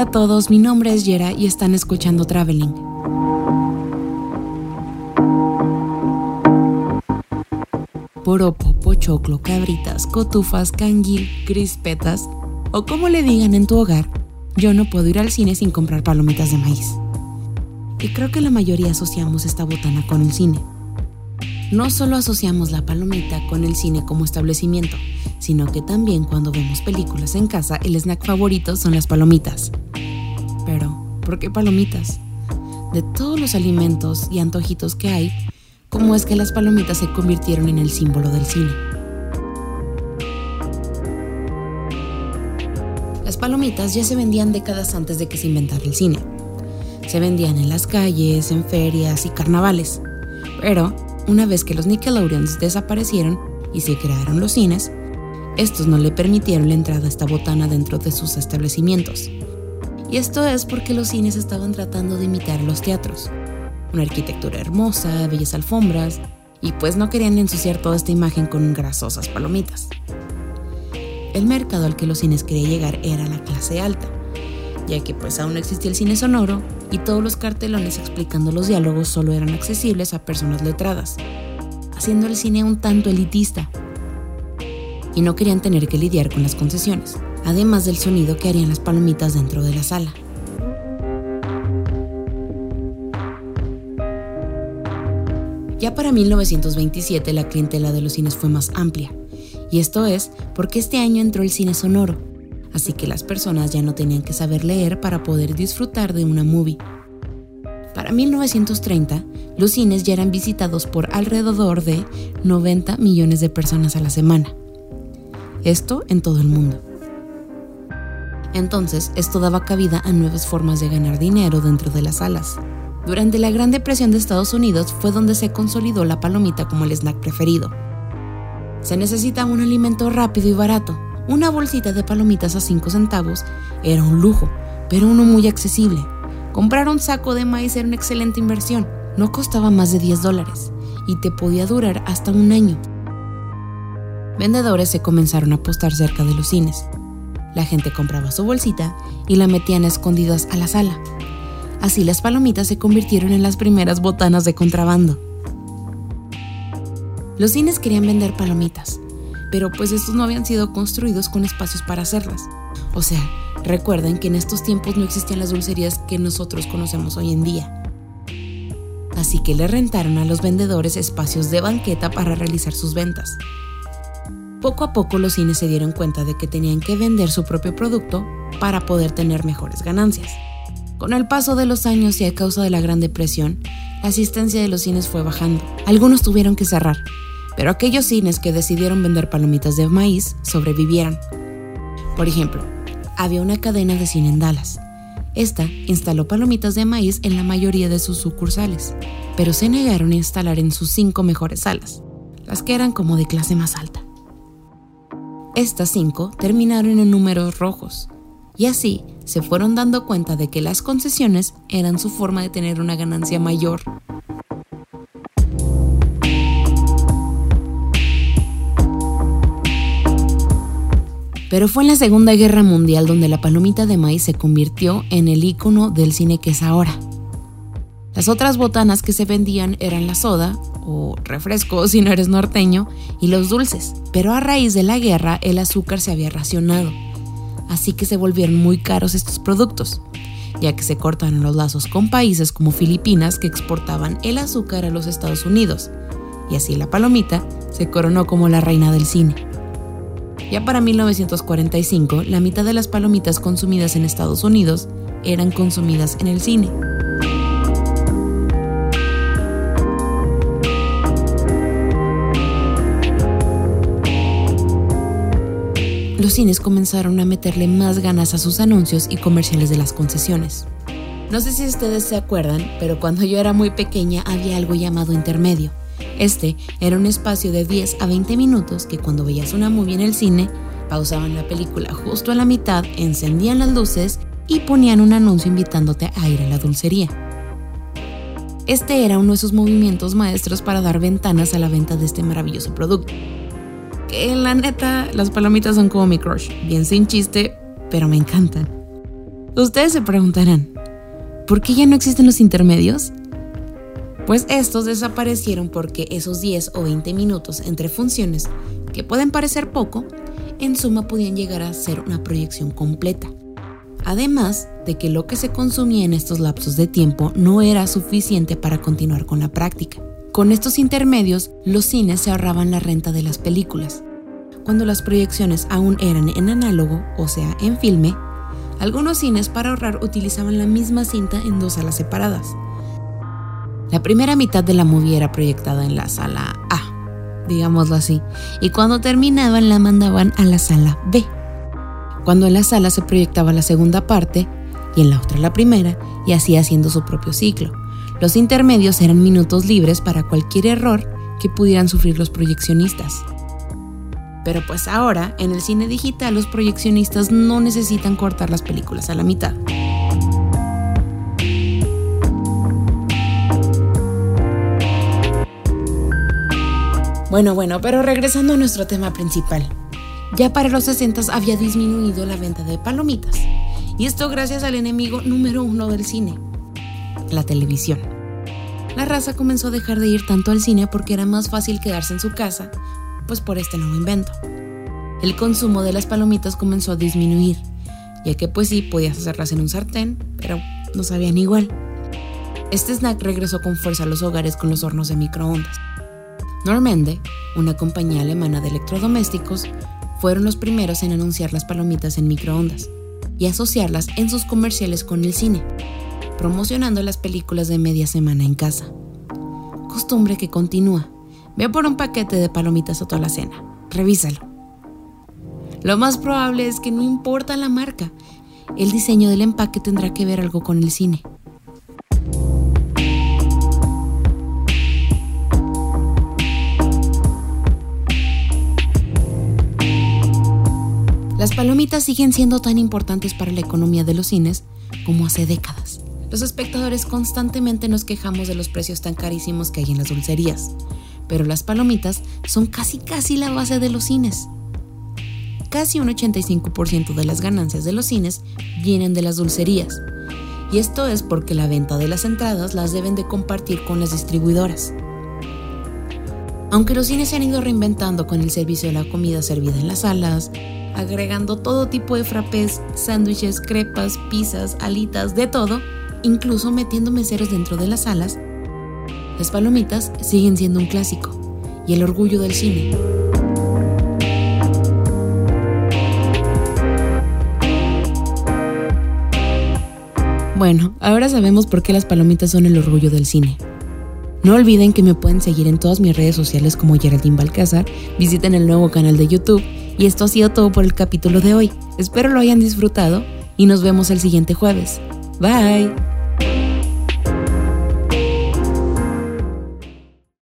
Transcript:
Hola a todos, mi nombre es Yera y están escuchando Traveling. Poropo, pochoclo, cabritas, cotufas, canguil, crispetas o como le digan en tu hogar, yo no puedo ir al cine sin comprar palomitas de maíz. Y creo que la mayoría asociamos esta botana con el cine. No solo asociamos la palomita con el cine como establecimiento, sino que también cuando vemos películas en casa el snack favorito son las palomitas. Pero, ¿por qué palomitas? De todos los alimentos y antojitos que hay, ¿cómo es que las palomitas se convirtieron en el símbolo del cine? Las palomitas ya se vendían décadas antes de que se inventara el cine. Se vendían en las calles, en ferias y carnavales. Pero, una vez que los Nickelodeons desaparecieron y se crearon los cines, estos no le permitieron la entrada a esta botana dentro de sus establecimientos. Y esto es porque los cines estaban tratando de imitar los teatros. Una arquitectura hermosa, bellas alfombras, y pues no querían ensuciar toda esta imagen con grasosas palomitas. El mercado al que los cines querían llegar era la clase alta, ya que pues aún no existía el cine sonoro y todos los cartelones explicando los diálogos solo eran accesibles a personas letradas, haciendo el cine un tanto elitista y no querían tener que lidiar con las concesiones, además del sonido que harían las palomitas dentro de la sala. Ya para 1927 la clientela de los cines fue más amplia, y esto es porque este año entró el cine sonoro, así que las personas ya no tenían que saber leer para poder disfrutar de una movie. Para 1930, los cines ya eran visitados por alrededor de 90 millones de personas a la semana. Esto en todo el mundo. Entonces, esto daba cabida a nuevas formas de ganar dinero dentro de las salas. Durante la Gran Depresión de Estados Unidos fue donde se consolidó la palomita como el snack preferido. Se necesita un alimento rápido y barato. Una bolsita de palomitas a 5 centavos era un lujo, pero uno muy accesible. Comprar un saco de maíz era una excelente inversión. No costaba más de 10 dólares y te podía durar hasta un año vendedores se comenzaron a apostar cerca de los cines. La gente compraba su bolsita y la metían escondidas a la sala. Así las palomitas se convirtieron en las primeras botanas de contrabando. Los cines querían vender palomitas, pero pues estos no habían sido construidos con espacios para hacerlas. O sea, recuerden que en estos tiempos no existían las dulcerías que nosotros conocemos hoy en día. Así que le rentaron a los vendedores espacios de banqueta para realizar sus ventas. Poco a poco los cines se dieron cuenta de que tenían que vender su propio producto para poder tener mejores ganancias. Con el paso de los años y a causa de la Gran Depresión, la asistencia de los cines fue bajando. Algunos tuvieron que cerrar, pero aquellos cines que decidieron vender palomitas de maíz sobrevivieron. Por ejemplo, había una cadena de cine en Dallas. Esta instaló palomitas de maíz en la mayoría de sus sucursales, pero se negaron a instalar en sus cinco mejores salas, las que eran como de clase más alta. Estas cinco terminaron en números rojos, y así se fueron dando cuenta de que las concesiones eran su forma de tener una ganancia mayor. Pero fue en la Segunda Guerra Mundial donde la palomita de maíz se convirtió en el icono del cine que es ahora. Las otras botanas que se vendían eran la soda, o refresco si no eres norteño, y los dulces. Pero a raíz de la guerra el azúcar se había racionado, así que se volvieron muy caros estos productos, ya que se cortaron los lazos con países como Filipinas que exportaban el azúcar a los Estados Unidos, y así la palomita se coronó como la reina del cine. Ya para 1945, la mitad de las palomitas consumidas en Estados Unidos eran consumidas en el cine. Los cines comenzaron a meterle más ganas a sus anuncios y comerciales de las concesiones. No sé si ustedes se acuerdan, pero cuando yo era muy pequeña había algo llamado intermedio. Este era un espacio de 10 a 20 minutos que cuando veías una movie en el cine, pausaban la película justo a la mitad, encendían las luces y ponían un anuncio invitándote a ir a la dulcería. Este era uno de sus movimientos maestros para dar ventanas a la venta de este maravilloso producto que la neta, las palomitas son como mi crush, bien sin chiste, pero me encantan. Ustedes se preguntarán, ¿por qué ya no existen los intermedios? Pues estos desaparecieron porque esos 10 o 20 minutos entre funciones, que pueden parecer poco, en suma podían llegar a ser una proyección completa. Además de que lo que se consumía en estos lapsos de tiempo no era suficiente para continuar con la práctica. Con estos intermedios, los cines se ahorraban la renta de las películas. Cuando las proyecciones aún eran en análogo, o sea, en filme, algunos cines para ahorrar utilizaban la misma cinta en dos salas separadas. La primera mitad de la movie era proyectada en la sala A, digámoslo así, y cuando terminaban la mandaban a la sala B cuando en la sala se proyectaba la segunda parte y en la otra la primera, y así haciendo su propio ciclo. Los intermedios eran minutos libres para cualquier error que pudieran sufrir los proyeccionistas. Pero pues ahora, en el cine digital, los proyeccionistas no necesitan cortar las películas a la mitad. Bueno, bueno, pero regresando a nuestro tema principal. Ya para los 60 había disminuido la venta de palomitas. Y esto gracias al enemigo número uno del cine, la televisión. La raza comenzó a dejar de ir tanto al cine porque era más fácil quedarse en su casa, pues por este nuevo invento. El consumo de las palomitas comenzó a disminuir, ya que pues sí, podías hacerlas en un sartén, pero no sabían igual. Este snack regresó con fuerza a los hogares con los hornos de microondas. Normende, una compañía alemana de electrodomésticos, fueron los primeros en anunciar las palomitas en microondas y asociarlas en sus comerciales con el cine, promocionando las películas de media semana en casa. Costumbre que continúa. Ve por un paquete de palomitas a toda la cena. Revísalo. Lo más probable es que no importa la marca, el diseño del empaque tendrá que ver algo con el cine. Las palomitas siguen siendo tan importantes para la economía de los cines como hace décadas. Los espectadores constantemente nos quejamos de los precios tan carísimos que hay en las dulcerías, pero las palomitas son casi casi la base de los cines. Casi un 85% de las ganancias de los cines vienen de las dulcerías, y esto es porque la venta de las entradas las deben de compartir con las distribuidoras. Aunque los cines se han ido reinventando con el servicio de la comida servida en las salas, agregando todo tipo de frappés, sándwiches, crepas, pizzas, alitas, de todo, incluso metiendo meseros dentro de las salas, las palomitas siguen siendo un clásico y el orgullo del cine. Bueno, ahora sabemos por qué las palomitas son el orgullo del cine. No olviden que me pueden seguir en todas mis redes sociales como Geraldine Balcázar, visiten el nuevo canal de YouTube y esto ha sido todo por el capítulo de hoy. Espero lo hayan disfrutado y nos vemos el siguiente jueves. Bye.